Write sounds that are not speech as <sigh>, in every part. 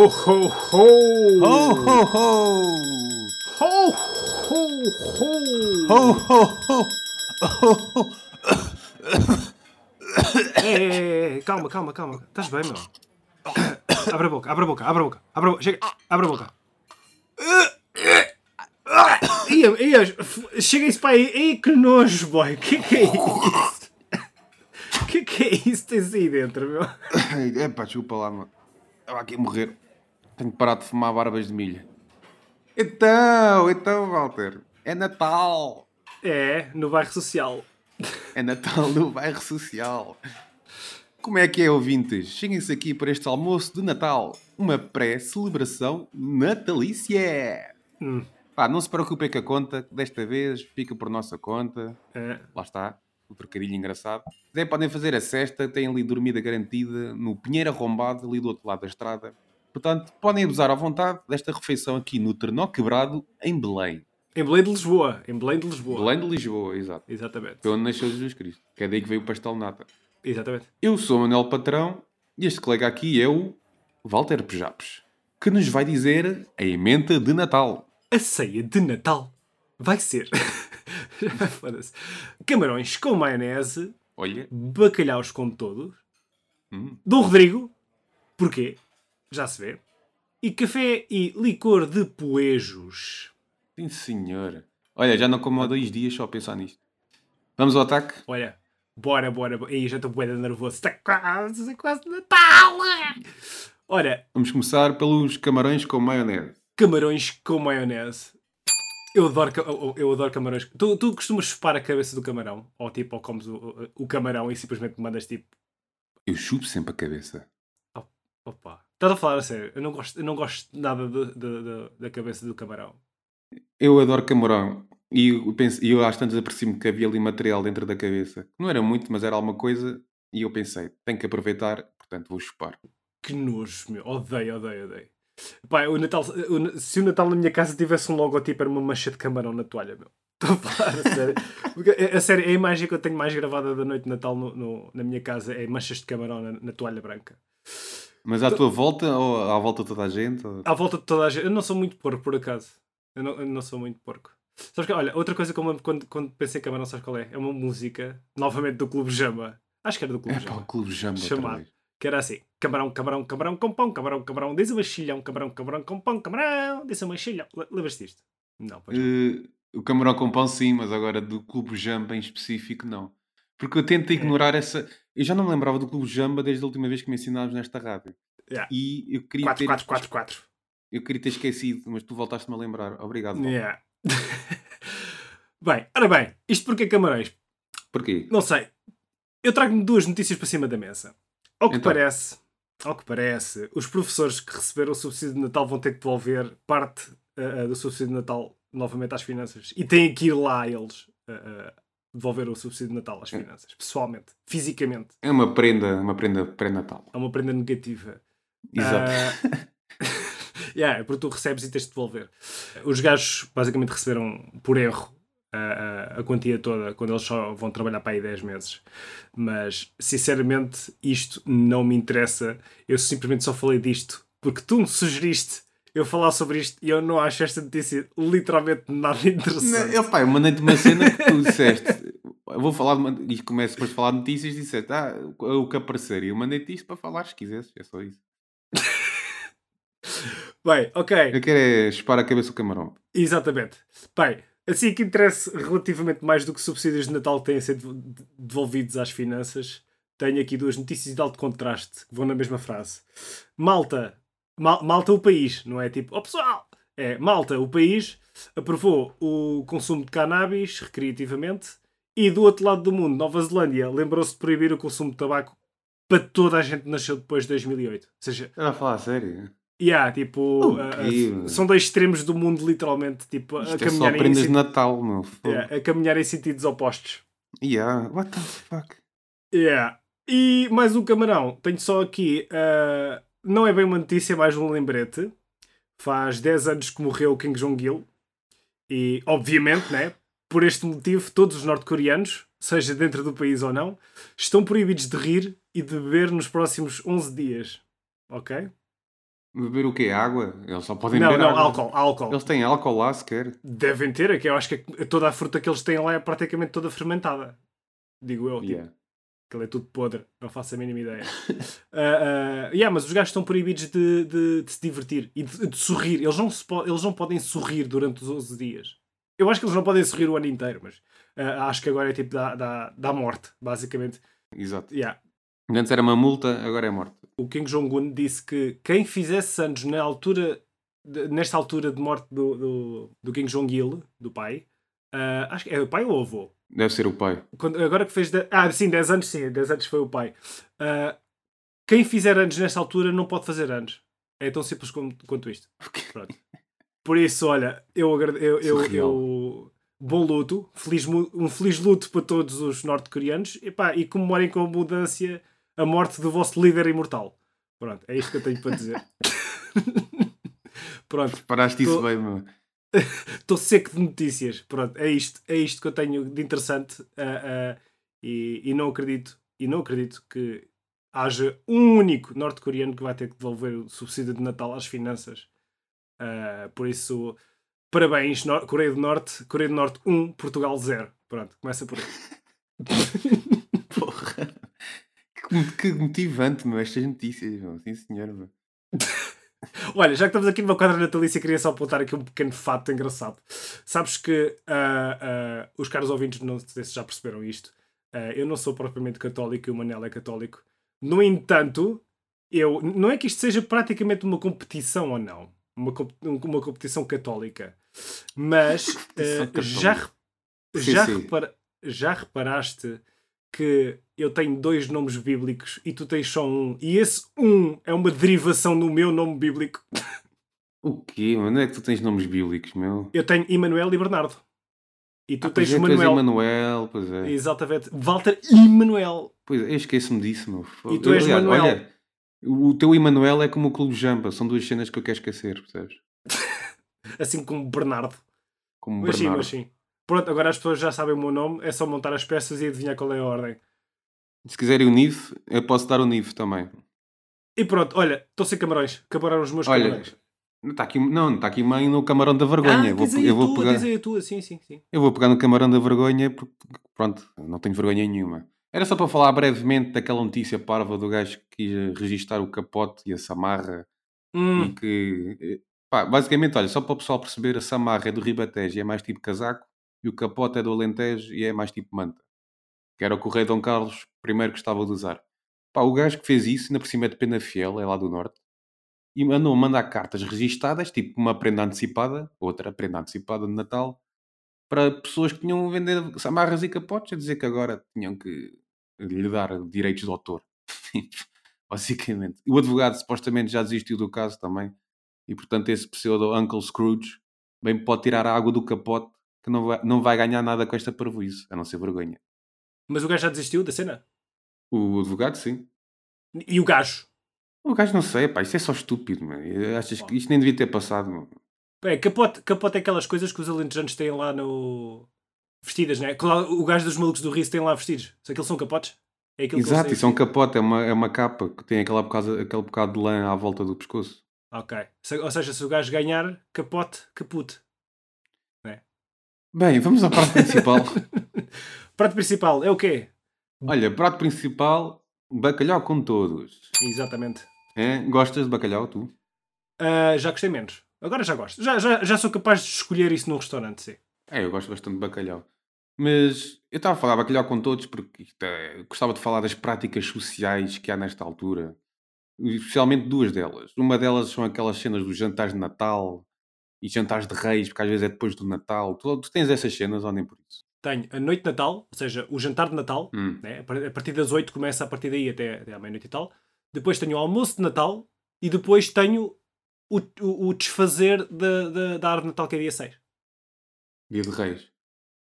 Ho, ho, ho! Ho, ho, ho! Ho, ho, ho! Ho, ho, ho! Ho, ho, ho! Ho, ho. Ei, ei, ei, calma, calma, calma. Estás bem, meu? <coughs> Abre a boca, abre a boca, abre a boca. Abre a boca, chega, abre a boca. <coughs> Ia, ia, chega isso para aí. Ei, que nojo, boy. Que que é isso? <coughs> Que que é isso que tens aí dentro, meu? É pá, desculpa lá, mano. Estava aqui a morrer. Tenho que parar de fumar barbas de milha. Então, então, Walter. É Natal. É, no bairro social. É Natal no bairro social. Como é que é, ouvintes? Cheguem-se aqui para este almoço de Natal. Uma pré-celebração natalícia. Hum. Pá, não se preocupem com a conta. que Desta vez fica por nossa conta. É. Lá está. O trocadilho engraçado. Se podem fazer a cesta. Têm ali dormida garantida no Pinheiro Arrombado, ali do outro lado da estrada. Portanto, podem abusar à vontade desta refeição aqui no Trenó Quebrado, em Belém. Em Belém de Lisboa. Em Belém de Lisboa. Belém de Lisboa, exato. Exatamente. Foi onde nasceu Jesus Cristo. Que é daí que veio o pastel nata. Exatamente. Eu sou o Manuel Patrão e este colega aqui é o Walter Pejapes, que nos vai dizer a emenda de Natal. A ceia de Natal vai ser. <laughs> Foda-se. Camarões com maionese, Olha, bacalhaus com todos, Hum. Dom Rodrigo, porquê? Já se vê. E café e licor de poejos. sim senhor. Olha, já não como há dois dias só a pensar nisto. Vamos ao ataque? Olha, bora, bora. bora. Ih, já estou bué nervoso. Está quase, quase Natal. Olha, Vamos começar pelos camarões com maionese. camarões com maionese. Eu adoro, eu, adoro camarões. Tu, tu costumas chupar a cabeça do camarão? Ou tipo, ou comes o, o- camarão e simplesmente mandas tipo. Eu chupo sempre a cabeça. Opa, estás a falar a sério? Eu não gosto, eu não gosto nada de- de- de- da cabeça do camarão. Eu adoro camarão. E eu, penso, eu às tantas apercebi-me que havia ali material dentro da cabeça. Não era muito, mas era alguma coisa. E eu pensei, tenho que aproveitar, portanto vou chupar. Que nojo, meu. Odeio, odeio, odeio. Pá, o Natal, o- se o Natal na minha casa tivesse um logotipo, era uma mancha de camarão na toalha, meu. <laughs> Estou a falar a sério. Porque, a, a sério, a imagem que eu tenho mais gravada da noite de Natal no- no- na minha casa é manchas de camarão na, na toalha branca. Mas à tua volta ou à volta de toda a gente? ou- À volta de toda a gente. Eu não sou muito porco, por acaso. Eu não, eu não sou muito porco. Sabes que, olha, outra coisa que eu lembro quando, quando pensei em camarão, sabes qual é? É uma música, novamente do Clube Jamba. Acho que era do Clube É para Jamba. o Clube Jamba Chamado. Que era assim: camarão, camarão, camarão com pão, camarão, camarão, diz uma chilhão, camarão, camarão com pão, camarão, diz uma chilhão. Le- Lembras-te disto? Não, pois não. Eh, o camarão com pão sim, mas agora do Clube Jamba em específico não. Porque eu tento ignorar essa... Eu já não me lembrava do Clube Jamba desde a última vez que me ensinámos nesta rádio. Yeah. E eu queria, 4, ter... 4, 4, 4. eu queria ter esquecido, mas tu voltaste-me a lembrar. Obrigado. Paulo. Yeah. <laughs> bem, ora bem, isto porque camarões? Porquê? Não sei. Eu trago-me duas notícias para cima da mesa. Ao que Então. parece, ao que parece, os professores que receberam o subsídio de Natal vão ter que devolver parte ah, do subsídio de Natal novamente às finanças. E têm que ir lá eles ah, devolver o subsídio de Natal às finanças. Pessoalmente, fisicamente. É uma prenda, uma prenda pré-natal. É uma prenda negativa. Exato. Ah, <laughs> yeah, é porque tu recebes e tens de devolver. Os gajos basicamente receberam por erro a, a- a quantia toda quando eles só vão trabalhar para aí 10 meses. Mas sinceramente, isto não me interessa. Eu simplesmente só falei disto porque tu me sugeriste eu falar sobre isto e eu não acho esta notícia literalmente nada interessante. Não, eu, pá, eu mandei-te uma cena que tu disseste. Eu vou falar de uma... e começo depois a falar de notícias e disseste, ah, o que aparecer. E eu mandei-te isto para falar se quisesses, é só isso. <laughs> Bem, ok. Eu quero é chupar a cabeça do camarão. Exatamente. Bem, assim que interessa relativamente mais do que subsídios de Natal que têm sido de- devolvidos às finanças, tenho aqui duas notícias de alto contraste que vão na mesma frase. Malta, Mal- Malta o país, não é tipo, oh pessoal, é Malta o país aprovou o consumo de cannabis recreativamente e do outro lado do mundo, Nova Zelândia, lembrou-se de proibir o consumo de tabaco para toda a gente que nasceu depois de 2008. Ou seja, Estás a falar a sério? Yeah, tipo, O uh, uh, são dois extremos do mundo, literalmente, tipo, a Isto é só caminhar, em, prendas de Natal, meu. yeah, a caminhar em sentidos opostos. Yeah, what the fuck? Yeah. E mais um camarão, tenho só aqui, uh, não é bem uma notícia, é mais um lembrete. Faz 10 anos que morreu o Kim Jong-il e, obviamente, né, por este motivo, todos os norte-coreanos, seja dentro do país ou não, estão proibidos de rir e de beber nos próximos 11 dias. ok? Beber o quê? Água? Eles só podem Não, beber não, água. álcool, álcool. Eles têm álcool lá sequer. Devem ter, é que eu acho que toda a fruta que eles têm lá é praticamente toda fermentada. Digo eu, tipo, Yeah. aquilo é tudo podre, não faço a mínima ideia. <laughs> Ah, ah, yeah, mas os gajos estão proibidos de, de- de se divertir e de, de sorrir. Eles não, se po- eles não podem sorrir durante os 11 dias. Eu acho que eles não podem sorrir o ano inteiro, mas ah, acho que agora é tipo da, da, da morte, basicamente. Exato. Yeah. Antes era uma multa, agora é morte. O Kim Jong-un disse que quem fizesse anos na altura, de- nesta altura de morte do, do, do Kim Jong-il, do pai, ah, acho que é o pai ou o avô? Deve ser o pai. Quando- agora que fez. de- Ah, sim, 10 anos, sim, 10 anos foi o pai. Ah, quem fizer anos nesta altura não pode fazer anos. É tão simples como- quanto isto. Pronto. Por isso, olha, eu, agrade- eu, eu, bom luto, feliz, um feliz luto para todos os norte-coreanos e, pá, e comemorem com abundância a morte do vosso líder imortal. Pronto, é isto que eu tenho para dizer. <laughs> Pronto, Paraste isso bem, meu. <laughs> estou seco de notícias. Pronto, é isto, é isto que eu tenho de interessante ah, ah, e, e não acredito, e não acredito que haja um único norte-coreano que vai ter que devolver o subsídio de Natal às finanças. Ah, por isso, parabéns, Nor- Coreia do Norte, Coreia do Norte 1, Portugal 0. Pronto, começa por aí. <laughs> Porra. Que, que motivante, meu, estas notícias, meu. Sim, senhor, meu. <laughs> Olha, já que estamos aqui numa quadra natalícia, queria só apontar aqui um pequeno fato engraçado. Sabes que ah, ah, os caros ouvintes, não sei se já perceberam isto, ah, eu não sou propriamente católico e o Manel é católico. No entanto, eu não é que isto seja praticamente uma competição ou não, uma, uma competição católica, mas <laughs> Competição já, católica. re- Sim, já, sim. repara- já reparaste que eu tenho dois nomes bíblicos e tu tens só um, e esse um é uma derivação do meu nome bíblico. O quê? Onde é que tu tens nomes bíblicos, meu? Eu tenho Emanuel e Bernardo. E tu Ah, tens é, és Manuel. Emanuel, pois é. Exatamente. Walter Emanuel. Pois é, eu esqueço-me disso, meu. E tu és Aliás, Manuel. Olha, o teu Emanuel é como o Clube Jampa, são duas cenas que eu quero esquecer, percebes? <laughs> Assim como Bernardo. Como Mas sim, Bernardo. mas sim. Pronto, agora as pessoas já sabem o meu nome. É só montar as peças e adivinhar qual é a ordem. Se quiserem o NIF, eu posso dar o NIF também. E pronto, olha, estou sem camarões. Acabaram os meus Olha, camarões. Não está aqui, não, está aqui mãe no camarão da vergonha. Ah, vou, eu, vou tua, pegar, tua. Sim, sim, sim. eu vou pegar no camarão da vergonha porque, pronto, não tenho vergonha nenhuma. Era só para falar brevemente daquela notícia parva do gajo que quis registar o capote e a samarra Hum, e que, eh, pá, basicamente, olha, só para o pessoal perceber, a samarra é do Ribatejo e é mais tipo casaco e o capote é do Alentejo e é mais tipo manta. Que era o que o rei Dom Carlos I gostava de usar. Pá, o gajo que fez isso, ainda por cima é de pena fiel, é lá do norte, e mandou mandar cartas registadas, tipo uma prenda antecipada, outra prenda antecipada de Natal, para pessoas que tinham vender samarras e capotes, a dizer que agora tinham que lhe dar direitos de autor. <laughs> Basicamente. O advogado supostamente já desistiu do caso também, e portanto esse pseudo Uncle Scrooge bem pode tirar a água do capote que não vai, não vai ganhar nada com esta parvoíce, a não ser vergonha. mas o gajo já desistiu da cena? O advogado, sim. E o gajo? O gajo não sei, pá, isso é só estúpido, meu. Achas que isto nem devia ter passado, meu? É, capote, capote é aquelas coisas que os alentejanos têm lá no... Vestidas, né? Que lá O gajo dos malucos do Riso tem lá vestidos. Se aqueles são capotes? É que Exato, isso é um capote, é uma, é uma capa que tem aquela bocado, aquele bocado de lã à volta do pescoço. Ok. Ou seja, se o gajo ganhar, capote, caput. Bem, vamos à parte principal. <laughs> Prato principal é o quê? Olha, prato principal, bacalhau com todos. Exatamente. É? Gostas de bacalhau, tu? Ah, já gostei menos. Agora já gosto. Já, já, já sou capaz de escolher isso num restaurante, sim. É, eu gosto bastante de bacalhau. Mas eu estava a falar bacalhau com todos porque é- gostava de falar das práticas sociais que há nesta altura. Especialmente duas delas. Uma delas são aquelas cenas dos jantares de Natal e jantares de reis, porque às vezes é depois do Natal. Tu, tu tens essas cenas ou nem por isso? Tenho a noite de Natal, ou seja, o jantar de Natal, Hum. né? a par- a partir das 8 começa a partir daí até, até à meia-noite e tal. Depois tenho o almoço de Natal e depois tenho o, o, o desfazer da, da, da árvore de Natal que é dia 6. Dia de reis.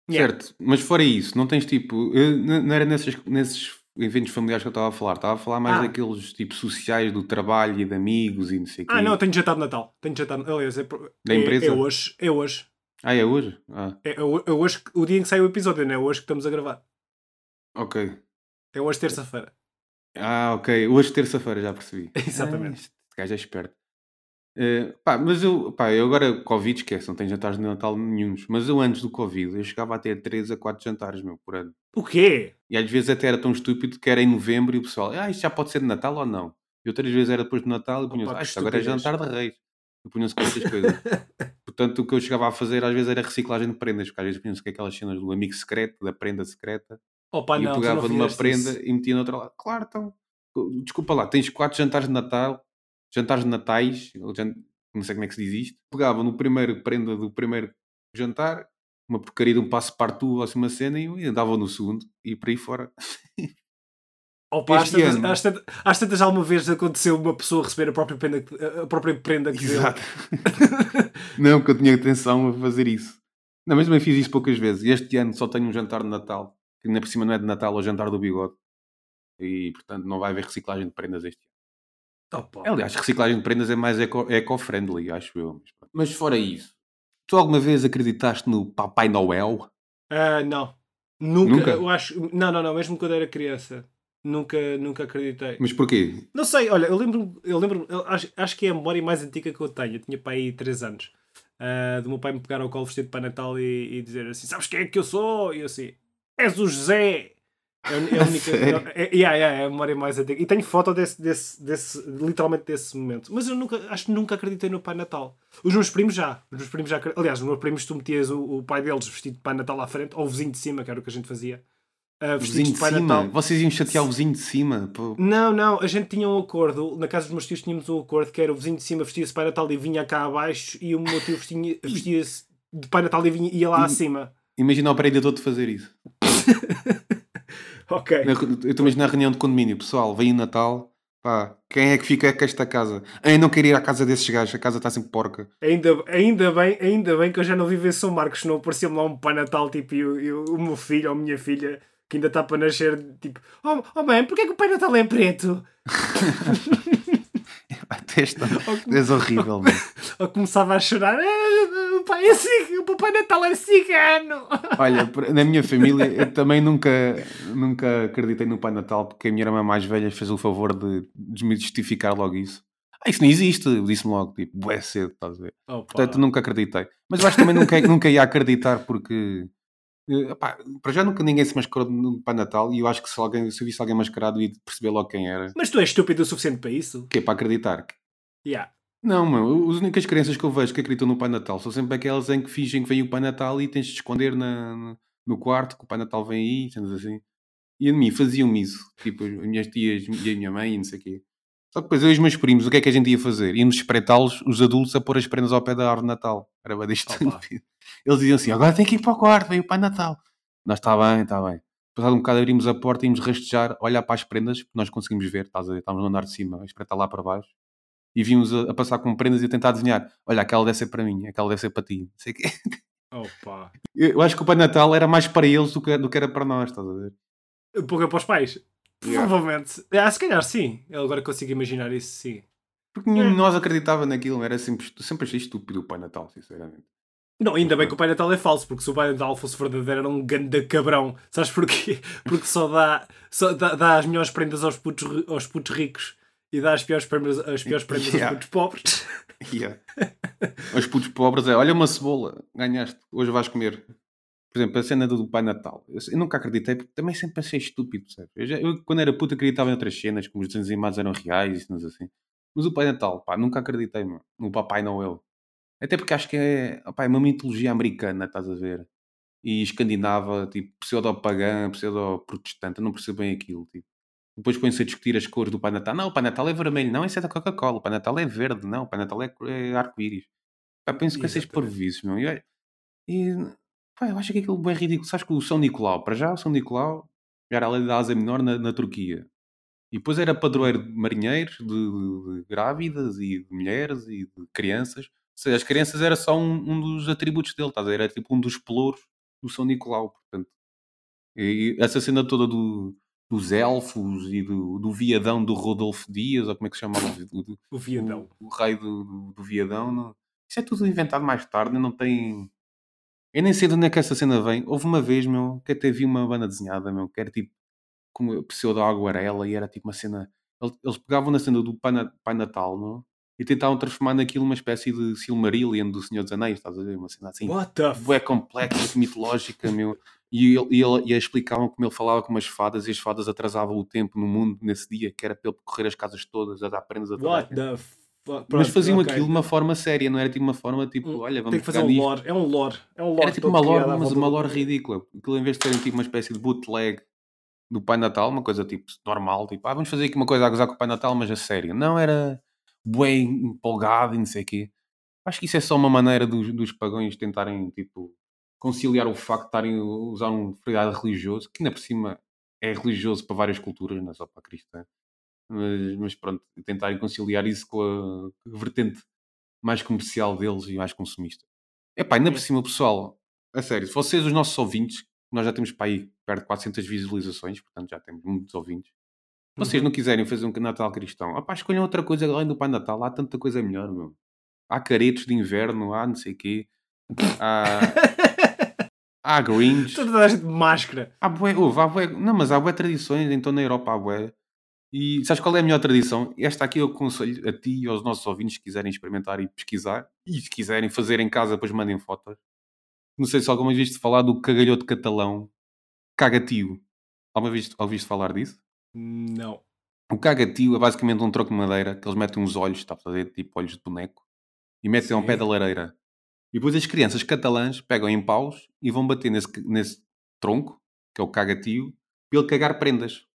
Yeah. Certo, mas fora isso, não tens tipo. eu- não era nesses, nesses eventos familiares que eu estava a falar, estava a falar mais Ah. daqueles tipo sociais do trabalho e de amigos e não sei o quê. Ah, não, tenho jantar de Natal. Tenho jantar, aliás, é, Da é- empresa? É, hoje. É hoje. Ah, é hoje? Ah, É, é é hoje o dia em que sai o episódio, não é hoje que estamos a gravar. ok. É hoje terça-feira. Ah, ok. Hoje, terça-feira, já percebi. <laughs> Exatamente. Ah, isto- gajo é esperto. Uh, pá, mas eu, pá, eu agora, Covid, esquece, não tenho jantares de Natal nenhums. Mas eu antes do Covid, eu chegava a ter 3 a 4 jantares, meu, por ano. O quê? E às vezes até era tão estúpido que era em novembro e o pessoal, ah, isto já pode ser de Natal ou não? E outras vezes era depois de Natal e punham ah, isto agora é jantar de reis. E punham-se com essas coisas. <laughs> Portanto, o que eu chegava a fazer às vezes era reciclagem de prendas, porque às vezes punham-se com aquelas cenas do amigo secreto, da prenda secreta. Opa, e não, pegava numa prenda isso. e metia noutra lado. Claro, então, desculpa lá, tens quatro jantares de Natal, jantares de Natais, não sei como é que se diz isto. Pegava no primeiro prenda do primeiro jantar, uma porcaria de um passo partout ou assim uma cena e andava no segundo e por aí fora. <laughs> Opa, às, tantas, às, tantas, às tantas alguma vez aconteceu uma pessoa receber a própria prenda, a própria prenda que Exato. <laughs> não, porque eu tinha atenção a fazer isso. Não, mas também fiz isso poucas vezes. Este ano só tenho um jantar de Natal, que ainda por cima não é de Natal, é o jantar do bigode. E portanto não vai haver reciclagem de prendas este ano. Opa. Aliás, reciclagem de prendas é mais eco-friendly, acho eu. Mas fora isso, tu alguma vez acreditaste no Papai Noel? Uh, não. Nunca, Nunca? Eu acho. Não, não, não, mesmo quando era criança. Nunca, nunca acreditei. Mas porquê? Não sei, olha, eu lembro, eu lembro eu acho, acho que é a memória mais antiga que eu tenho. Eu tinha pai aí 3 anos. Uh, do meu pai me pegar ao colo vestido Pai Natal e, e, dizer assim: Sabes quem é que eu sou? E eu assim: És o José! É, a única. é, <laughs> é, yeah, yeah, é a memória mais antiga. E tenho foto desse, desse, desse, literalmente desse momento. Mas eu nunca, acho que nunca acreditei no Pai Natal. Os meus primos já. Os meus primos já. Aliás, os meus primos, tu metias o, o pai deles vestido de Pai Natal à frente, ou o vizinho de cima, que era o que a gente fazia. Uh, vizinho de, Pai cima? Natal. Vocês iam chatear o vizinho de cima? Pô. Não, não, a gente tinha um acordo. Na casa dos meus tios tínhamos um acordo que era o vizinho de cima vestia-se Pai Natal e vinha cá abaixo, e o meu tio <coughs> vestia-se de Pai Natal e vinha, ia lá e, acima. Imagina o prédio todo fazer isso. <laughs> ok. Na, eu estou na reunião de condomínio, pessoal, vem o Natal. Pá, quem é que fica com esta casa? Eu não queria ir à casa desses gajos, a casa está sempre porca. Ainda, ainda, bem, ainda bem que eu já não vivo em São Marcos, não apareceu-me lá um Pai Natal tipo e, e o meu filho ou a minha filha que ainda está para nascer, tipo, oh, oh mãe, porquê que o Pai Natal é preto? <laughs> <laughs> Testa, és horrível, mano. <laughs> Ou começava a chorar, ah, o, pai é cig... o Papai Natal é cigano. <laughs> Olha, na minha família, eu também nunca, nunca acreditei no Pai Natal porque a minha irmã mais velha fez o favor de desmistificar logo isso. Ah, isso não existe, disse-me logo, tipo, bué cedo, estás a ver? Opa. Portanto, nunca acreditei. Mas eu acho que também nunca, nunca ia acreditar porque Uh, para já nunca ninguém se mascarou no Pai Natal e eu acho que se, alguém, se eu visse alguém mascarado ia perceber logo quem era. Mas tu és estúpido o suficiente para isso? O quê? Para acreditar? Yeah. Não, mano, as únicas crianças que eu vejo que acreditam no Pai Natal são sempre aquelas em que fingem que vem o Pai Natal e tens de esconder na, no quarto que o Pai Natal vem aí, sendo assim. E a mim faziam-me isso, tipo as minhas tias e a minha mãe e não sei o quê. Só que depois eu e os meus primos, o que é que a gente ia fazer? Íamos espreitá-los, os adultos, a pôr as prendas ao pé da árvore de Natal. Era bem disto. <laughs> Eles diziam assim: agora tem que ir para o quarto, vem o Pai Natal. Nós está bem, está bem. Passado um bocado abrimos a porta e íamos rastejar, olhar para as prendas, porque nós conseguimos ver, estás a ver? Estávamos no andar de cima, a espreitar lá para baixo. E vimos a, a, passar com prendas e a tentar adivinhar. Olha, aquela deve ser para mim, aquela deve ser para ti. Não sei quê. Opa. <laughs> Eu acho que o Pai Natal era mais para eles do que, do que era para nós, estás a ver? Pouco para os pais. Yeah. Provavelmente. Ah, se calhar sim. Eu agora consigo imaginar isso, sim. Porque nenhum de é. nós acreditava naquilo. Era sempre, sempre achei estúpido o Pai Natal, sinceramente. Não, ainda bem que o Pai Natal é falso, porque se o Pai Natal fosse verdadeiro era um ganda cabrão. Sabes porquê? <laughs> Porque só dá, só dá, dá as melhores prendas aos putos, aos putos ricos e dá as piores prendas, as piores prendas yeah. aos putos pobres. Yeah. Os putos pobres é, olha uma cebola, ganhaste, hoje vais comer. Por exemplo, a cena do Pai Natal. Eu nunca acreditei, porque também sempre achei estúpido, sabe? Eu, já, eu, quando era puto acreditava em outras cenas, como os desenhos animados eram reais e cenas assim. Mas o Pai Natal, pá, nunca acreditei, mano. No Papai Noel. Até porque acho que é, opa, é uma mitologia americana, estás a ver? E escandinava, tipo, pseudo-pagã, pseudo-protestante, eu não percebo bem aquilo, tipo. Depois põe-se a discutir as cores do Pai Natal. Não, o Pai Natal é vermelho, não, esse é da Coca-Cola. O Pai Natal é verde, não, o Pai Natal é, é arco-íris. Penso que esses parvoíces, meu. E, e pá, eu acho que aquilo bem ridículo. Sabes que o São Nicolau, para já, o São Nicolau era a lei da asa menor na, na Turquia. E depois era padroeiro de marinheiros, de, de, grávidas e de mulheres e de crianças seja, as crianças era só um, um dos atributos dele, estás a ver? Era tipo um dos pelouros do São Nicolau, portanto. E essa cena toda do, dos elfos e do, do viadão do Rodolfo Dias, ou como é que se chamava? O viadão. O, o rei do, do, do viadão. Não... Isso é tudo inventado mais tarde, não tem... Eu nem sei de onde é que essa cena vem. Houve uma vez, meu, que até vi uma banda desenhada, meu, que era tipo como pseudo aguarela e era tipo uma cena Eles, pegavam na cena do Pai, Na- Pai Natal, não? E tentavam transformar naquilo uma espécie de Silmarillion do Senhor dos Anéis, estás a ver? Uma cena assim, What the complexa, mitológica, meu. E, ele, e, ele, e explicavam como ele falava com umas fadas e as fadas atrasavam o tempo no mundo nesse dia, que era para ele percorrer as casas todas, a dar prendas a toda What the fuck? Mas Pronto, faziam ok. aquilo de uma forma séria, não era tipo uma forma tipo, Hum, olha, vamos Tem que fazer um nisto. lore. É um lore. É um lore Era tipo uma lore, mas uma lore ridícula. Aquilo em vez de serem tipo uma espécie de bootleg do Pai Natal, uma coisa tipo normal, tipo, ah, vamos fazer aqui uma coisa a gozar com o Pai Natal, mas a sério. Não era bem empolgado e não sei o quê. Acho que isso é só uma maneira dos, dos pagãos tentarem, tipo, conciliar o facto de estarem a usar um feriado religioso, que ainda por cima é religioso para várias culturas, não é só para a cristã. Mas, mas pronto, tentarem conciliar isso com a vertente mais comercial deles e mais consumista. Epá, ainda por É. cima, pessoal, a sério, se vocês, os nossos ouvintes, nós já temos para aí perto de 400 visualizações, portanto já temos muitos ouvintes. Se vocês Uhum. não quiserem fazer um Natal cristão, opá, escolham outra coisa além do Pai Natal, há tanta coisa melhor, meu. Há caretos de inverno, há não sei o quê, há, há <laughs> Grinch, Toda a gente de máscara. há bué, houve, há bué, não, mas há bué tradições, então na Europa há bué. E sabes qual é a melhor tradição? Esta aqui eu aconselho a ti e aos nossos ouvintes que quiserem experimentar e pesquisar, e se quiserem fazer em casa, depois mandem fotos. Não sei se alguma vez viste falar do cagalhoto catalão cagatio. Alguma vez ouviste falar disso? Não. O cagatio é basicamente um troco de madeira que eles metem uns olhos, está a fazer tipo olhos de boneco, e metem ao Sim. pé da lareira. E depois as crianças catalãs pegam em paus e vão bater nesse, nesse tronco, que é o cagatio, para ele cagar prendas.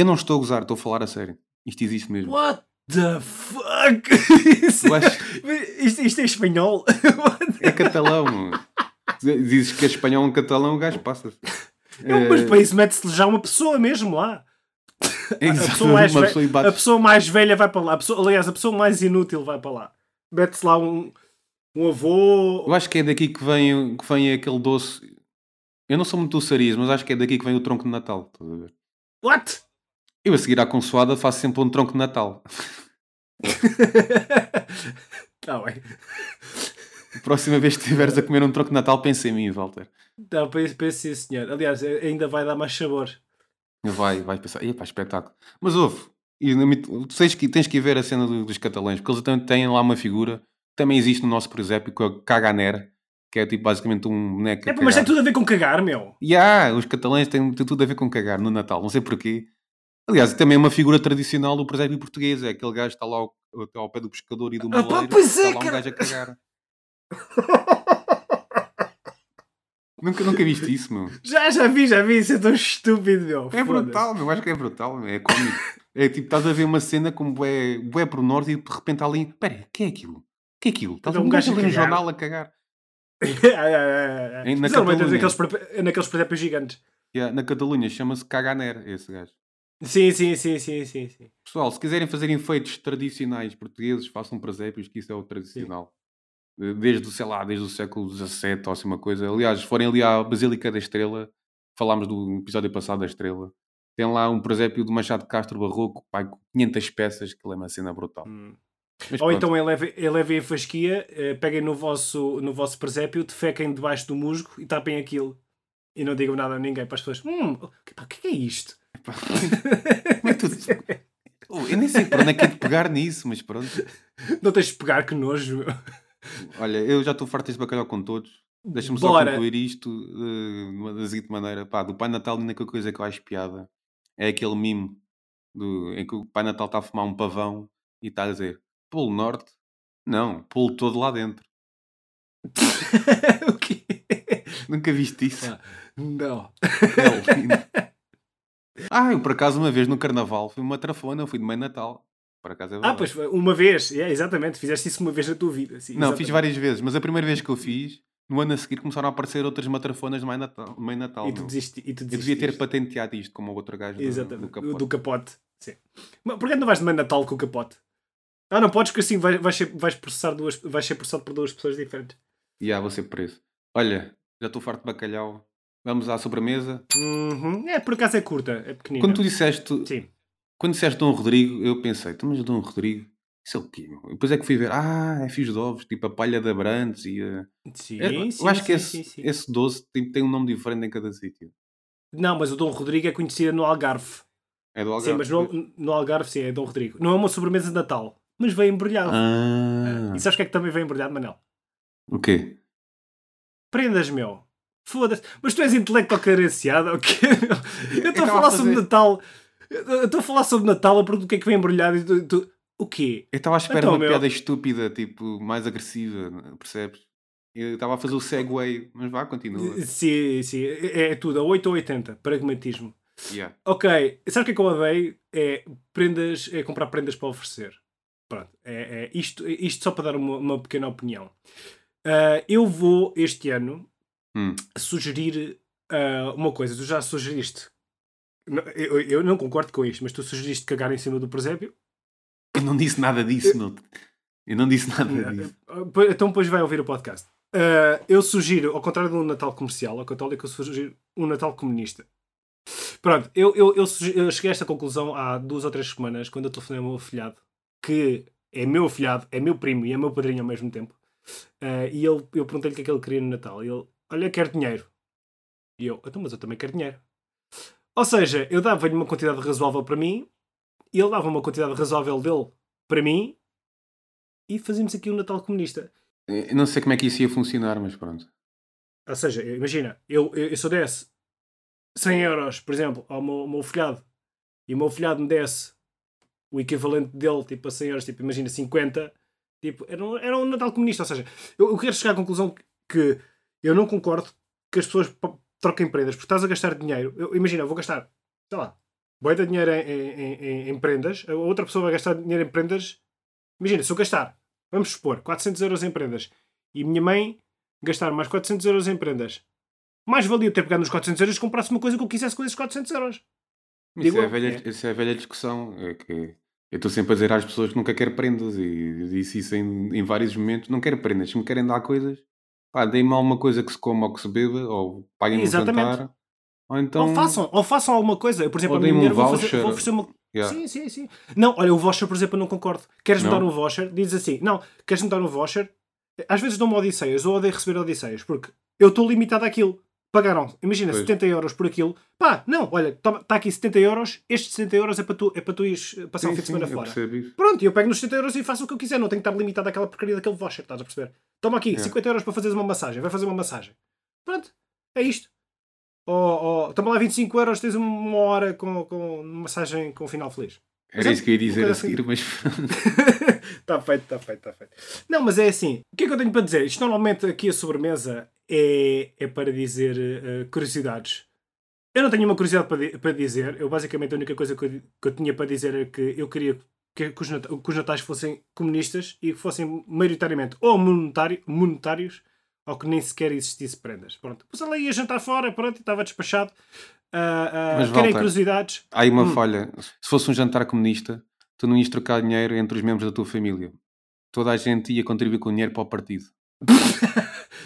Eu não estou a gozar, estou a falar a sério. Isto existe mesmo. What the fuck? <laughs> Tu achas- <laughs> isto, isto é espanhol? <laughs> É catalão. meu. Dizes que é espanhol um catalão, o gajo passa-se. Não, mas para isso mete-se já uma pessoa mesmo lá. É A pessoa, mais uma ve- pessoa a pessoa mais velha vai para lá. A pessoa, aliás, a pessoa mais inútil vai para lá. Mete-se lá um, um avô. Eu acho que é daqui que vem, que vem aquele doce. Eu não sou muito doçarias, mas acho que é daqui que vem o tronco de Natal. estás a ver? What? Eu a seguir à consoada faço sempre um tronco de Natal. <laughs> Tá bem. Próxima vez que estiveres a comer um tronco de Natal, pensa em mim, Walter. Não, penso, penso sim, senhor. Aliás, eh, ainda vai dar mais sabor. Vai, vai pensar, epá, espetáculo. Mas ouve, e na mit- tu tens que, tens que ver a cena do- dos catalães, porque eles também têm lá uma figura, também existe no nosso presépio, que é o Caganer, que é tipo basicamente um boneco. É, mas tem tudo a ver com cagar, meu. E há, os catalães têm, têm tudo a ver com cagar no Natal, não sei porquê. Aliás, também é uma figura tradicional do presépio português, é aquele gajo que está lá ao, ao pé do pescador e do Ah, pá, maleiro, pois é, está lá um gajo a cagar. nunca, nunca viste isso, meu? <laughs> Já, já vi, já vi. Isso é tão estúpido, meu. É brutal, meu. Acho que é brutal, meu. É cómico. É tipo, estás a ver uma cena como bué, bué por norte e de repente ali. Espera, o que é aquilo? O que é aquilo? Estás a É ver um gajo a ali no jornal a cagar. <laughs> É, Em- na Mas normalmente Catalunha. naqueles, pre- naqueles presépios gigantes. Yeah, na Catalunha chama-se Caganer, esse gajo. Sim, sim, sim, sim, sim, sim. Pessoal, se quiserem fazer enfeites tradicionais portugueses, façam presépios, que isso é o tradicional. Eh, Desde, o, sei lá, desde o século XVII ou assim uma coisa. Aliás, se forem ali à Basílica da Estrela, falámos do episódio passado da Estrela, tem lá um presépio do Machado de Castro Barroco, pai, com 500 peças, que é uma cena brutal. Hum. Mas Ou pronto. então elevem, elevem a fasquia, eh, peguem no vosso, no vosso presépio, defequem debaixo do musgo e tapem aquilo. E não digam nada a ninguém para as pessoas. Hum, o que é isto? Como é que tu- Oh, eu nem sei por onde é que é de pegar nisso, mas pronto. Não tens de pegar, que nojo. Olha, eu já estou farto deste bacalhau com todos. Deixa-me só concluir isto numa- da seguinte maneira. Pá, do Pai Natal, a única coisa que eu acho piada é aquele mimo do, em que o Pai Natal está a fumar um pavão e está a dizer Polo Norte? Não, Polo todo lá dentro. <laughs> o quê? Nunca viste isso? Ah. Não. É lindo. <laughs> ah, eu por acaso uma vez no Carnaval fui uma trafona, eu fui de meio Natal. Por acaso é Ah, verdade. pois foi, uma vez. É, exatamente. Fizeste isso uma vez na tua vida. Sim, Não, exatamente. fiz várias vezes, mas a primeira vez que eu fiz, no ano a seguir começaram a aparecer outras matrafonas de meio Natal. Meio Natal E tu meu. desisti, e tu Eu devia ter desististe. patenteado isto como o outro gajo do, Exatamente. do Do capote. do capote. Sim. Mas porquê não vais de meio Natal com o capote? Ah, não podes, que assim vais, vais, ser, vais, processar duas, vais ser processado por duas pessoas diferentes. E ah, vou ser preso. Olha, já estou farto de bacalhau. Vamos à sobremesa. Uhum. É, por acaso é curta, é pequenina. Quando tu disseste, Sim. quando disseste Dom Rodrigo, eu pensei, "Então, mas Dom Rodrigo, isso é o quê? meu?" Depois é que fui ver, ah, é fios de ovos, tipo a palha de Abrantes e a... Sim, eu sim, acho que sim, esse, sim, sim. esse doce tem, tem um nome diferente em cada sítio. Não, mas o Dom Rodrigo é conhecido no Algarve. É do Algarve. Sim, mas no, no Algarve, sim, é Dom Rodrigo. Não é uma sobremesa de Natal, mas veio embrulhado. Ah, E sabes o que é que também veio embrulhado, Manel? o quê? Prendas, meu. Foda-se. Mas tu és intelecto carenciado, ok? Eu estou a falar a sobre fazer- Natal. Eu estou a falar sobre Natal, a pergunto o que é que vem embrulhado e tu, tu- O quê? Eu estava à espera Então, de uma meu- piada estúpida, tipo, mais agressiva, percebes? Eu estava a fazer o segue, mas vá, continua. Sim, sim. É, é tudo, a 8 ou 80. Pragmatismo. Yeah. Ok, sabe o que é que eu odeio? É prendas, é comprar prendas para oferecer. Pronto, é, é isto, isto só para dar uma, uma pequena opinião. Ah, eu vou este ano Hum. sugerir ah, uma coisa. Tu já sugeriste. Eu, eu não concordo com isto, mas tu sugeriste cagar em cima do presépio. Eu não disse nada disso, não. Eu não disse nada disso. Ah, Então depois vai ouvir o podcast. Ah, eu sugiro, ao contrário de um Natal comercial, ao católico, eu sugiro um Natal comunista. Pronto, eu, eu, eu, eu cheguei a esta conclusão há duas ou três semanas, quando eu telefonei ao meu afilhado, que é meu afilhado, é meu primo e é meu padrinho ao mesmo tempo. Ah, e ele, eu perguntei-lhe o que é que ele queria no Natal. E ele, olha, quero dinheiro. E eu, então, mas eu também quero dinheiro. Ou seja, eu dava-lhe uma quantidade razoável para mim, e ele dava uma quantidade razoável dele para mim, e fazíamos aqui um Natal comunista. Eu não sei como é que isso ia funcionar, mas pronto. Ou seja, imagina, eu, eu, eu se eu desse 100 euros, por exemplo, ao meu, ao meu filhado, e o meu filhado me desse o equivalente dele, tipo, a 100 euros, tipo, imagina, 50, tipo, era um, era um Natal comunista. Ou seja, eu, eu quero chegar à conclusão que eu não concordo que as pessoas troquem prendas, porque estás a gastar dinheiro. Eu, imagina, eu vou gastar, sei lá, boa de dinheiro em, em, em, em prendas, a outra pessoa vai gastar dinheiro em prendas. Imagina, se eu gastar, vamos supor, 400 euros em prendas, e minha mãe gastar mais 400 euros em prendas, mais valia eu ter pegado nos 400 euros e comprasse uma coisa que eu quisesse com esses 400 euros. Isso Digo é, a velha, é. isso é a velha discussão. É que eu estou sempre a dizer às pessoas que nunca quero prendas e disse isso em, em vários momentos. Não quero prendas. Se me querem dar coisas, pá, deem-me alguma coisa que se coma ou que se beba, ou paguem-me um jantar. Ou então. Ou, façam, ou façam alguma coisa. Eu, por exemplo, Ou a minha deem-me um mulher vou, fazer, vou oferecer uma. Yeah. Sim, sim, sim. Não, olha, o voucher, por exemplo, eu não concordo. Queres-me Não? dar um voucher? Diz assim: Não, queres-me dar um voucher? Às vezes dou-me odisseias, eu odeio receber odisseias, porque eu estou limitado àquilo. Pagaram, imagina, Pois. 70 euros por aquilo. Pá, não, olha, está aqui 70 euros, estes 70 euros é para tu, é para tu ires eh, passar Sim, um fim de sim, semana eu fora. isso. Pronto, eu pego nos 70 euros e faço o que eu quiser, não tenho que estar limitado àquela porcaria daquele voucher, estás a perceber? Toma aqui, Yeah. 50 euros para fazeres uma massagem, vai fazer uma massagem. Pronto, é isto. Ou, ou toma lá 25 euros, tens uma hora com, com massagem com um final feliz. Era Mas isso que eu ia dizer a seguir, mas. <laughs> Está Tá feito, está feito, está feito. Não, mas é assim. O que é que eu tenho para dizer? Isto normalmente aqui a sobremesa é, é para dizer eh, curiosidades. Eu não tenho uma curiosidade para, di- para dizer. Eu basicamente a única coisa que eu, que eu tinha para dizer é que eu queria que, que os, nat- que os natais fossem comunistas e que fossem maioritariamente ou monetário- monetários ou que nem sequer existisse prendas. Pronto. Depois ela ia jantar fora, pronto, e estava despachado. Ah, ah, Mas, querem Walter, curiosidades? Há aí uma Hum. falha. Se fosse um jantar comunista, tu não ias trocar dinheiro entre os membros da tua família. Toda a gente ia contribuir com dinheiro para o partido.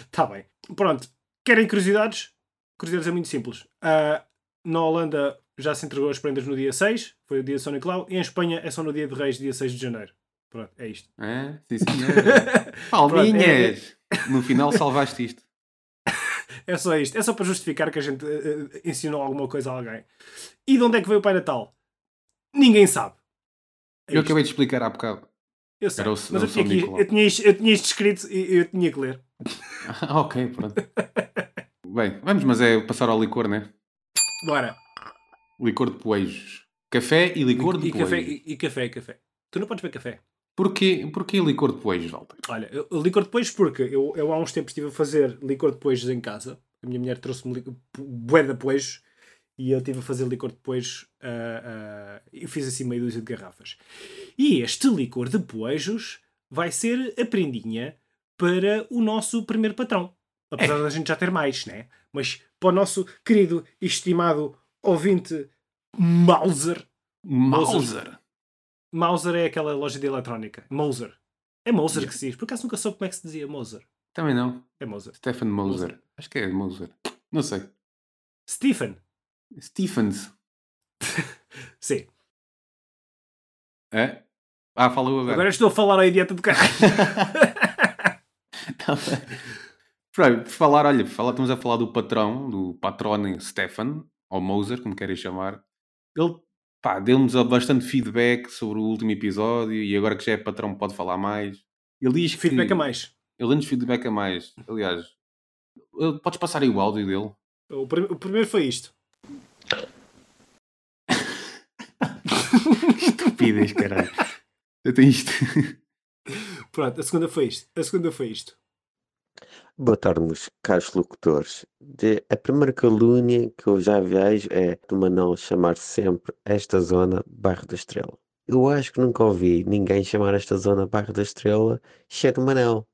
Está <laughs> bem. Pronto. Querem curiosidades? Curiosidades é muito simples. Ah, na Holanda já se entregou as prendas no dia 6, foi o dia de São Nicolau, e em Espanha é só no dia de Reis, dia 6 de janeiro. Pronto, é isto. É? Sim, senhor. <laughs> Palminhas! No final salvaste isto. <laughs> É só isto. É só para justificar que a gente eh, ensinou alguma coisa a alguém. E de onde é que veio o Pai Natal? Ninguém sabe. É Eu isto. acabei de explicar há bocado. Eu sei, o- mas eu tinha, aqui- eu, tinha isto, eu tinha isto escrito e eu tinha que ler. <laughs> Ok, pronto. Bem, vamos, mas é passar ao licor, né? Bora. Licor de poejos. Café e licor de E, café, poejos. e, e café, e café. Tu não podes beber café. Porquê, porquê licor de poejos, Walter? Olha, eu- licor de poejos porque eu, eu há uns tempos estive a fazer licor de poejos em casa. A minha mulher trouxe-me bué de poejos e eu estive a fazer licor de poejos ah, ah, e fiz assim meia dúzia de garrafas. E este licor de poejos vai ser a prendinha para o nosso primeiro patrão. Apesar da gente já ter mais, né? Mas para o nosso querido e estimado ouvinte Mauser. Mauser. Mauser é aquela loja de eletrónica. Mauser. É Mauser Yeah. que se diz. Por acaso nunca soube como é que se dizia Mauser. Também não. É Mauser. Stephen Moser. Acho que é Moser. Não sei. Stephen. Stephens. <laughs> Sim. É? Ah, falou agora. Agora estou a falar a idiota do caralho. <laughs> Pronto, por falar, olha, falar, estamos a falar do patrão, do patrone Stefan, ou Moser, como querem chamar. Ele pá, deu-nos bastante feedback sobre o último episódio e agora que já é patrão pode falar mais. Ele diz que... Feedback a mais. Ele deu-nos feedback a mais. Aliás, podes passar aí o áudio dele? O, o primeiro foi isto. <laughs> Estupidez, caralho. Eu tenho isto. <laughs> Pronto, a segunda foi isto. A segunda foi isto. Boa tarde, meus caros locutores. De- a primeira calúnia que eu já vejo é do Manel chamar sempre esta zona Bairro da Estrela. Eu acho que nunca ouvi ninguém chamar esta zona Bairro da Estrela exceto o Manel.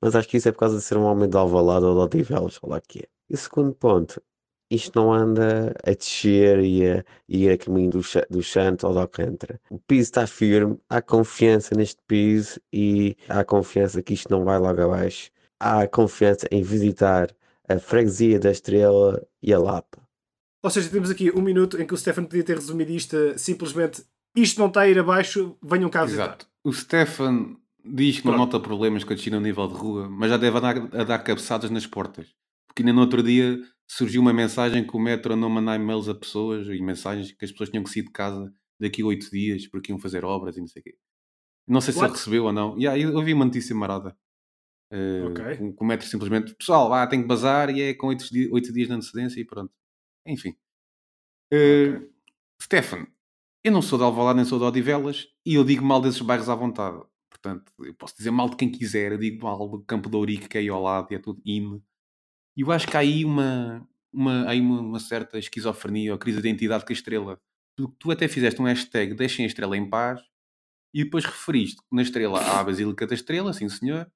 Mas acho que isso é por causa de ser um homem de Alvalade ou de Odivelas, ou lá que é. E o segundo ponto, isto não anda a descer e a, e ir a caminho do, do Santo ou da Alcântara. O piso está firme, há confiança neste piso e há confiança que isto não vai logo abaixo há confiança em visitar a freguesia da Estrela e a Lapa. Ou seja, temos aqui um minuto em que o Stefan podia ter resumido isto simplesmente isto não está a ir abaixo, venham cá visitar. Exato. O Stefan diz que não Pronto. nota problemas com a descida a nível de rua, mas já deve andar a dar cabeçadas nas portas. Porque ainda no outro dia surgiu uma mensagem que o metro não mandar e-mails a pessoas e mensagens que as pessoas tinham que sair de casa daqui a oito dias porque iam fazer obras e não sei o quê. Não sei se What? ele recebeu ou não. E aí eu ouvi uma notícia marada. Eh, Ok. com- com o metro simplesmente, pessoal, ah, tem que bazar e é com oito, oito dias de antecedência e pronto. Enfim. Eh, Stefan, eu não sou de Alvalade nem sou de Odivelas e eu digo mal desses bairros à vontade. Portanto, eu posso dizer mal de quem quiser. Eu digo mal do Campo de Ourique, que é aí ao lado e é tudo INE. E eu acho que há aí uma, uma, aí uma, uma certa esquizofrenia ou crise de identidade com a estrela. Tu, tu até fizeste um hashtag Deixem a Estrela em Paz e depois referiste que na Estrela há a Basílica da Estrela, sim senhor,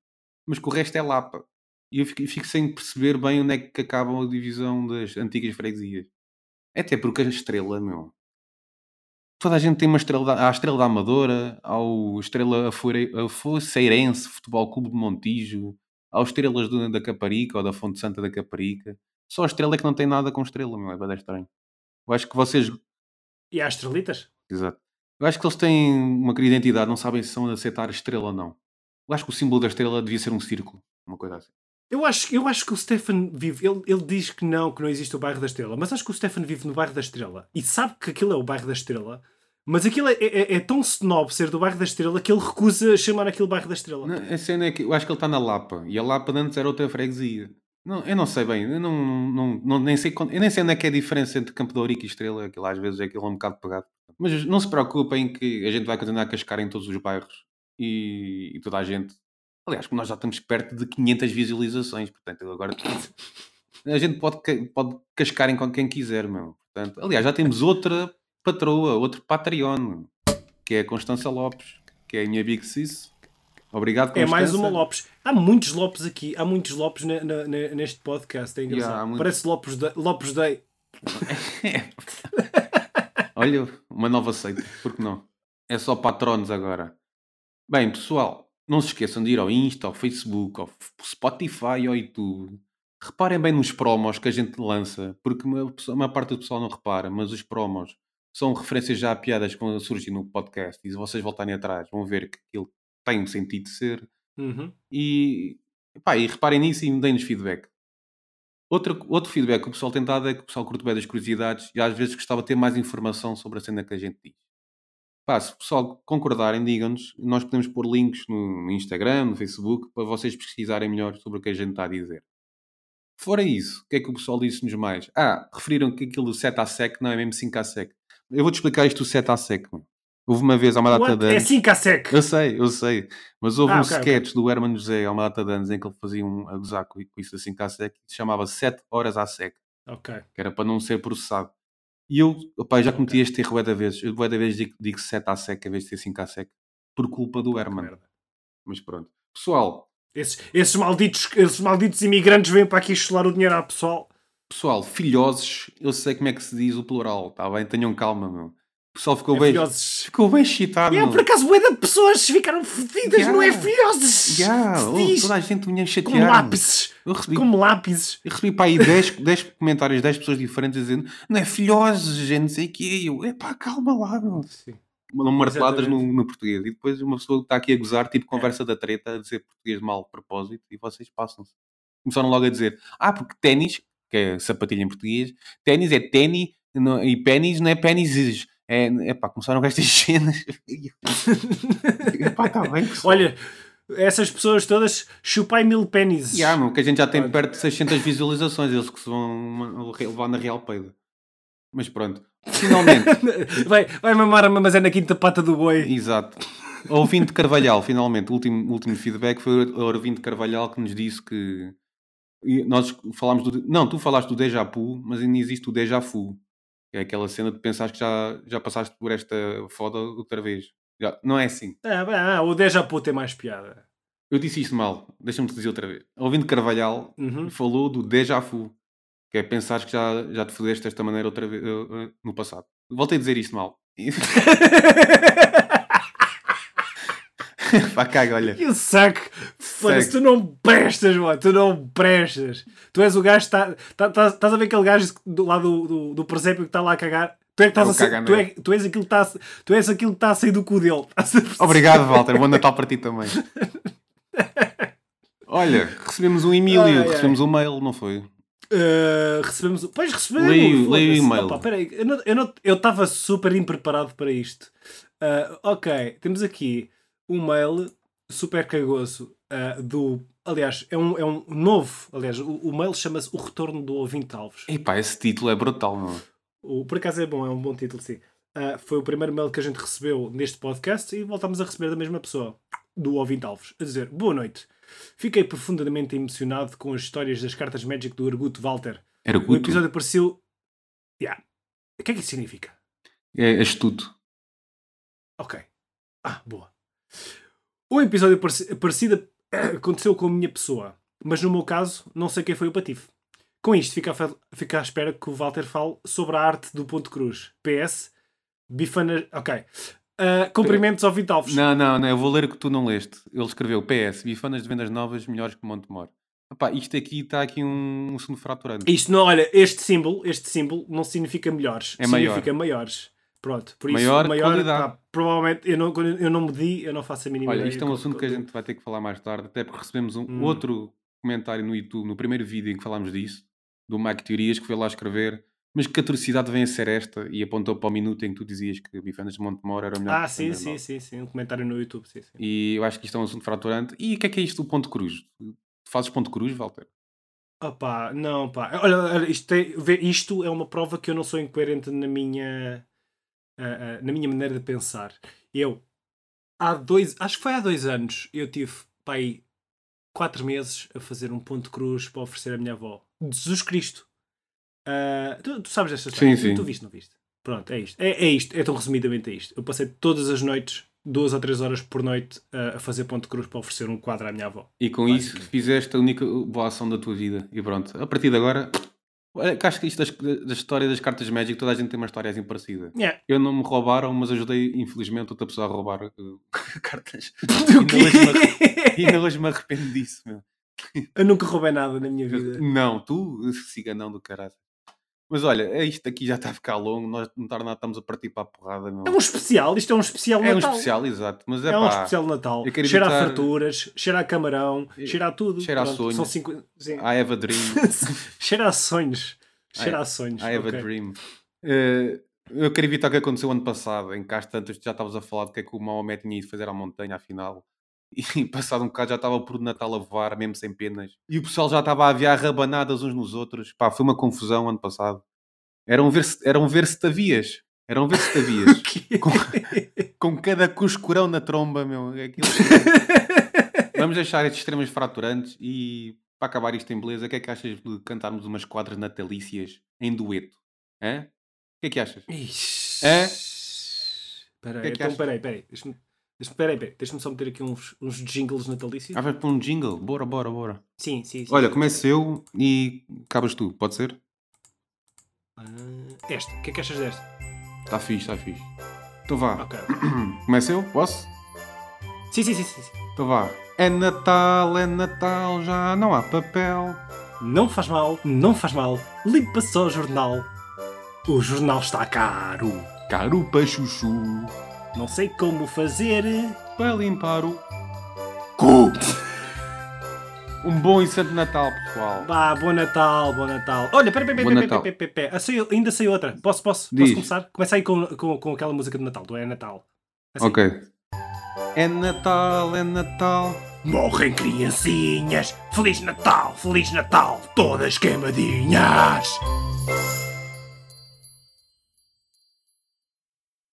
mas que o resto é Lapa. E eu fico, fico sem perceber bem onde é que acaba a divisão das antigas freguesias. Até porque a Estrela, meu, toda a gente tem uma estrela há a estrela da Amadora, há o estrela Afoire- Afoceirense Futebol Clube de Montijo, há estrelas do- da Caparica ou da Fonte Santa da Caparica. Só a estrela é que não tem nada com estrela, meu, é bem estranho. Eu acho que vocês, E há estrelitas? exato, eu acho que eles têm uma querida identidade, não sabem se são de aceitar a estrela ou não. Eu acho que o símbolo da estrela devia ser um círculo, uma coisa assim. Eu acho, eu acho que o Stefan vive. Ele, ele diz que não, que não existe o bairro da Estrela, mas acho que o Stefan vive no bairro da Estrela e sabe que aquilo é o bairro da Estrela, mas aquilo é, é, é tão snob ser do bairro da Estrela que ele recusa chamar aquilo bairro da Estrela. Não, a cena é que eu acho que ele está na Lapa e a Lapa de antes era outra freguesia. Não, eu não sei bem, eu não, não, não- nem sei, eu nem sei onde é que é a diferença entre Campo de Ourique e Estrela, aquilo às vezes é aquilo um bocado pegado. Mas não se preocupem que a gente vai continuar a cascar em todos os bairros e, e toda a gente. Aliás, nós já estamos perto de 500 visualizações, portanto, agora <laughs> a gente pode, pode cascar em quem quiser, meu. Portanto, aliás, já temos outra patroa, outro Patreon, que é a Constança Lopes, que é a minha Big Sis. Obrigado, É Constança. mais uma Lopes. Há muitos Lopes aqui, há muitos Lopes ne- ne- neste podcast. É engraçado. Yeah, há muitos. Parece Lopes Day. Lopes Day. <laughs> Olha, uma nova seita, por que não? É só patronos agora. Bem, pessoal, não se esqueçam de ir ao Insta, ao Facebook, ao Spotify, ao YouTube. Reparem bem nos promos que a gente lança, porque uma, pessoa- uma parte do pessoal não repara, mas os promos são referências já a piadas que vão surgir no podcast e se vocês voltarem atrás vão ver que aquilo tem um sentido de ser Uhum. e, pá, e reparem nisso e deem-nos feedback. Outro, outro feedback que o pessoal tem dado é que o pessoal curte bem das curiosidades e às vezes gostava de ter mais informação sobre a cena que a gente diz. Pá, se o pessoal concordarem, digam-nos. Nós podemos pôr links no, Instagram, no Facebook, para vocês pesquisarem melhor sobre o que a gente está a dizer. Fora isso, o que é que o pessoal disse-nos mais? Ah, referiram que aquilo do 7 a sec não é mesmo 5 a sec. Eu vou-te explicar isto do 7 a sec. mano. Houve uma vez há uma data What? de É anos... 5 a sec. Eu sei, eu sei. Mas houve Ah, um ok, ok. sketch do Herman José há uma data de anos em que ele fazia um a gozar com, isso assim cá sec, que se chamava 7 horas à sec, Ok. que era para não ser processado. E eu, opá, já cometi este erro da vez. Eu da vez digo, digo 7 à sec em vez de ser 5 à sec, por culpa do Herman. Mas pronto. Pessoal, Esses, esses, malditos, esses malditos imigrantes vêm para aqui chular o dinheiro ao pessoal. Pessoal, filhosos, eu sei como é que se diz o plural, tá bem? Tenham calma, meu. O pessoal ficou É bem. filhoses. Ficou bem excitado. É, meu. por acaso, bué de pessoas ficaram fedidas, Yeah. não é filhoses? Que se oh, diz? toda a gente vinha chatear. Como lápis. Eu recebi Como lápis. Eu recebi para aí 10, 10 <laughs> comentários, 10 pessoas diferentes dizendo não é filhoses, gente, não sei o quê. E eu, epá, calma lá, meu. Sim. Mandam marteladas no, no português. E depois uma pessoa que está aqui a gozar, tipo conversa da treta, a dizer português mal de propósito, e vocês passam-se. Começaram logo a dizer, ah, porque ténis, que é sapatilha em português, ténis é ténis não- e pénis não é pénises, É, é pá, começaram com estas <laughs> cenas. Epá, tá bem, pessoal. Olha, essas pessoas todas chupai mil pênis. Yeah, meu, que a gente já tem perto de 600 visualizações, eles que se vão levar na Real Peida. Mas pronto, finalmente, <laughs> vai, vai mamar a mamazé na quinta pata do boi. exato. Ouvinte Carvalhal, finalmente, o último, último feedback foi o ouvinte Carvalhal que nos disse que e nós falámos do. Não, tu falaste do déjà vu, mas ainda existe o déjà vu. É aquela cena de pensares que já, já passaste por esta foda outra vez. Já, não é assim. Ah, bem, ah, o déjà vu tem mais piada. Eu disse isto mal, deixa-me te dizer outra vez. Ouvindo Carvalhal Uhum. falou do déjà vu, que é pensares que já, já te fodeste desta maneira outra vez eh, eh, no passado. Voltei a dizer isto mal. <laughs> <laughs> Pá, caga, olha. Que saco! Foda-se, tu não prestas, mano, tu não prestas. Tu és o gajo que está. tá- tá- Estás a ver aquele gajo do lado do, do, do presépio que está lá a cagar? Tu é que estás É o a Tu, é, tu és aquilo que está a- tu és aquilo que está a sair do cu dele. Estás? Obrigado, Walter. Bom Natal para ti também. <laughs> Olha, recebemos um ai. recebemos um mail, não foi? Uh, recebemos. Pois recebemos. Leio- leio o e-mail. Opa, peraí, eu estava super impreparado para isto. Uh, ok, temos aqui um mail super cagoso uh, do. Aliás, é um, é um novo. Aliás, o, o mail chama-se O Retorno do Ouvinte Alves. Epá, esse título é brutal, não O, por acaso é bom, é um bom título, sim. Uh, foi o primeiro mail que a gente recebeu neste podcast e voltámos a receber da mesma pessoa, do Ouvinte Alves, a dizer: Boa noite. Fiquei profundamente emocionado com as histórias das cartas Magic do Arguto Walter. Era O episódio pareceu. Yeah. O que é que isso significa? É astuto. Ok. Ah, boa. O episódio pareci- parecido <coughs> aconteceu com a minha pessoa, mas no meu caso, não sei quem foi o patife. Com isto, fica a, fica à espera que o Walter fale sobre a arte do ponto cruz. PS, bifana. Ok. Ah, cumprimentos ao Vitalves. Não, não, não, eu vou ler o que tu não leste. Ele escreveu PS, bifanas de vendas novas melhores que Montemor. Epá, isto aqui está aqui um, um segundo fraturante. Isto não, olha, este símbolo, este símbolo não significa melhores, É maior. significa maiores. Pronto, por isso Maior maior, qualidade. pá, provavelmente eu não, eu não medi, eu não faço a mínima Olha, ideia. isto é um assunto que a gente vai ter que falar mais tarde, até porque recebemos um Hum. outro comentário no YouTube, no primeiro vídeo em que falámos disso, do Mike Teorias, que foi lá escrever, mas que atrocidade vem a ser esta? E apontou para o minuto em que tu dizias que Bifanas de Montemor era o melhor. Ah, sim, sim, sim, sim, um comentário no YouTube, sim, sim. E eu acho que isto é um assunto fraturante. E o que é que é isto do ponto cruz? Tu fazes ponto cruz, Walter? Opá, não, pá. Olha, isto, vê, isto é uma prova que eu não sou incoerente na minha, ah, na minha maneira de pensar. Eu, há dois, acho que foi há dois anos, eu tive, pá, aí, quatro meses a fazer um ponto cruz para oferecer à minha avó. Jesus Cristo. Ah, tu, tu sabes desta história? Sim, Tu- sim. Tu, viste, não viste? Pronto, é isto. É, é isto, é tão resumidamente é isto. Eu passei todas as noites, duas ou três horas por noite, ah, a fazer ponto cruz para oferecer um quadro à minha avó. E com isso fizeste a única boa ação da tua vida. E pronto, a partir de agora. Olha, que acho que isto das- da, história das cartas Magic, toda a gente tem uma história assim parecida. Yeah. Eu não me roubaram, mas ajudei, infelizmente, outra pessoa a roubar uh, <laughs> cartas. <laughs> E? E ainda hoje me arrependo disso, meu. Eu nunca roubei nada na minha vida. Não, tu, ciganão do caralho. Mas olha, é isto aqui já está a ficar longo, nós não está nada, estamos a partir para a porrada, meu. É um especial, isto é um especial É um Natal. especial, exato. Mas é, É um pá, especial Natal. eu Cheira a evitar- farturas, cheira a camarão, cheira a tudo. cheira a Pronto, sonhos. São cinco... Sim. I have a dream. <laughs> cheira a sonhos. Cheira I- a sonhos. I have ok. a dream. Eh, eu quero evitar o que aconteceu ano passado, em que às tantas já estavas a falar do que é que o Maomé tinha ido fazer à montanha, afinal. E passado um bocado já estava por Natal a voar, mesmo sem penas. E o pessoal já estava a aviar rabanadas uns nos outros. Pá, foi uma confusão ano passado. Era um ver se, era um ver se tavias. Era um ver se tavias. <laughs> com, com cada cuscurão na tromba, meu. Aquilo... Vamos deixar estes extremos fraturantes e para acabar isto em beleza, o que é que achas de cantarmos umas quadras natalícias em dueto? Hã? O que é que achas? Ixi. É? Espera O que aí, é que então achas? peraí, peraí. Deixa-me peraí, peraí. Deixa-me só meter aqui uns, uns jingles natalícios. Ah, vai para um jingle? Bora, bora, bora. Sim, sim, sim. Olha, sim. começo eu e acabas tu, pode ser? Esta, o que é que achas desta? Está fixe, está fixe. Então vá. Ok. <clears throat> Começo eu? Posso? sim, sim, sim, sim. sim. Então vá. É Natal, é Natal, já não há papel. Não faz mal, não faz mal. Limpa só o jornal. O jornal está caro. Caro para chuchu, Não sei como fazer. para limpar o cu. <laughs> Um bom e santo Natal, pessoal. Vá, bom Natal, bom Natal. Olha, pera, pera, pera, Natal. pera, pera, pera, pera. Saiu- Ainda saiu outra. Posso, posso, Diz. posso começar? Começa aí com, com, com aquela música de Natal, do É Natal. Assim. Ok. É Natal, é Natal. Morrem criancinhas. Feliz Natal, Feliz Natal, todas queimadinhas.